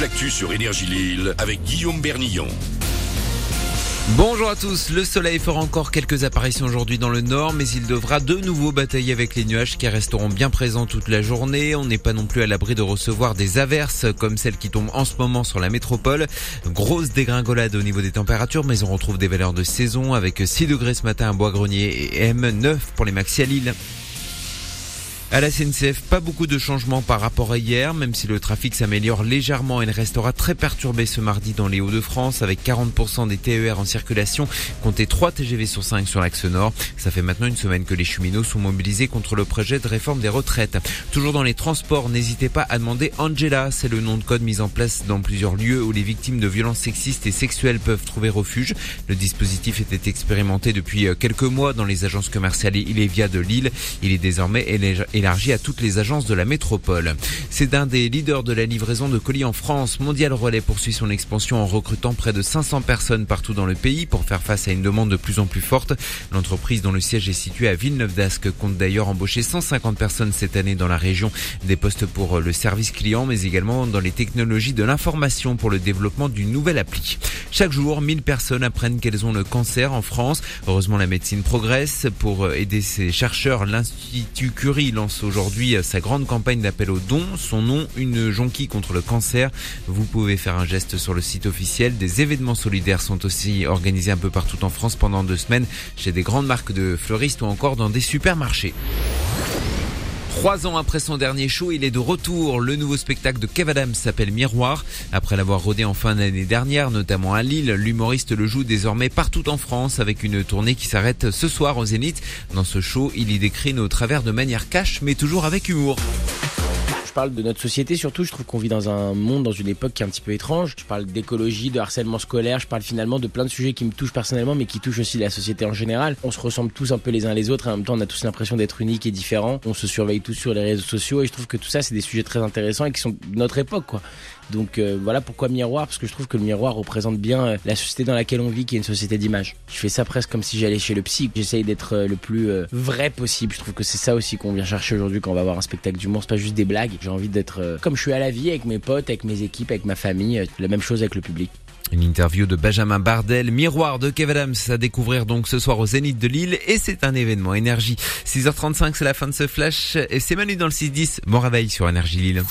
l'actu sur Énergie Lille avec Guillaume Bernillon. Bonjour à tous, le soleil fera encore quelques apparitions aujourd'hui dans le nord, mais il devra de nouveau batailler avec les nuages qui resteront bien présents toute la journée. On n'est pas non plus à l'abri de recevoir des averses comme celles qui tombent en ce moment sur la métropole. Grosse dégringolade au niveau des températures, mais on retrouve des valeurs de saison avec 6 degrés ce matin à Bois-Grenier et M9 pour les maxi à Lille. À la SNCF, pas beaucoup de changements par rapport à hier, même si le trafic s'améliore légèrement. Il restera très perturbé ce mardi dans les Hauts-de-France avec 40% des TER en circulation, comptez 3 TGV sur 5 sur l'axe nord. Ça fait maintenant une semaine que les cheminots sont mobilisés contre le projet de réforme des retraites. Toujours dans les transports, n'hésitez pas à demander Angela. C'est le nom de code mis en place dans plusieurs lieux où les victimes de violences sexistes et sexuelles peuvent trouver refuge. Le dispositif était expérimenté depuis quelques mois dans les agences commerciales Ilévia de Lille. Il est désormais élargi à toutes les agences de la métropole. C'est un des leaders de la livraison de colis en France. Mondial Relais poursuit son expansion en recrutant près de 500 personnes partout dans le pays pour faire face à une demande de plus en plus forte. L'entreprise dont le siège est situé à Villeneuve-d'Ascq compte d'ailleurs embaucher 150 personnes cette année dans la région. Des postes pour le service client mais également dans les technologies de l'information pour le développement d'une nouvelle appli. Chaque jour, 1000 personnes apprennent qu'elles ont le cancer en France. Heureusement, la médecine progresse. Pour aider ces chercheurs, l'Institut Curie lance aujourd'hui sa grande campagne d'appel aux dons. Son nom, une jonquille contre le cancer. Vous pouvez faire un geste sur le site officiel. Des événements solidaires sont aussi organisés un peu partout en France pendant deux semaines chez des grandes marques de fleuristes ou encore dans des supermarchés. Trois ans après son dernier show, il est de retour. Le nouveau spectacle de Kev Adams s'appelle Miroir. Après l'avoir rodé en fin d'année dernière, notamment à Lille, l'humoriste le joue désormais partout en France avec une tournée qui s'arrête ce soir au Zénith. Dans ce show, il y décrit nos travers de manière cash, mais toujours avec humour parle de notre société surtout. Je trouve qu'on vit dans un monde, dans une époque qui est un petit peu étrange. Je parle d'écologie, de harcèlement scolaire. Je parle finalement de plein de sujets qui me touchent personnellement, mais qui touchent aussi la société en général. On se ressemble tous un peu les uns les autres. Et en même temps, on a tous l'impression d'être uniques et différents. On se surveille tous sur les réseaux sociaux. Et je trouve que tout ça, c'est des sujets très intéressants et qui sont de notre époque, quoi. Donc euh, voilà pourquoi miroir, parce que je trouve que le miroir représente bien euh, la société dans laquelle on vit, qui est une société d'image. Je fais ça presque comme si j'allais chez le psy. J'essaye d'être euh, le plus vrai possible. Je trouve que c'est ça aussi qu'on vient chercher aujourd'hui quand on va voir un spectacle d'humour. C'est pas juste des blagues. J'ai envie d'être comme je suis à la vie, avec mes potes, avec mes équipes, avec ma famille. La même chose avec le public. Une interview de Benjamin Bardel, miroir de Kev Adams à découvrir donc ce soir au Zénith de Lille et c'est un événement énergie. 6h35 c'est la fin de ce flash et c'est Manu dans le 6-10. Bon réveil sur énergie Lille.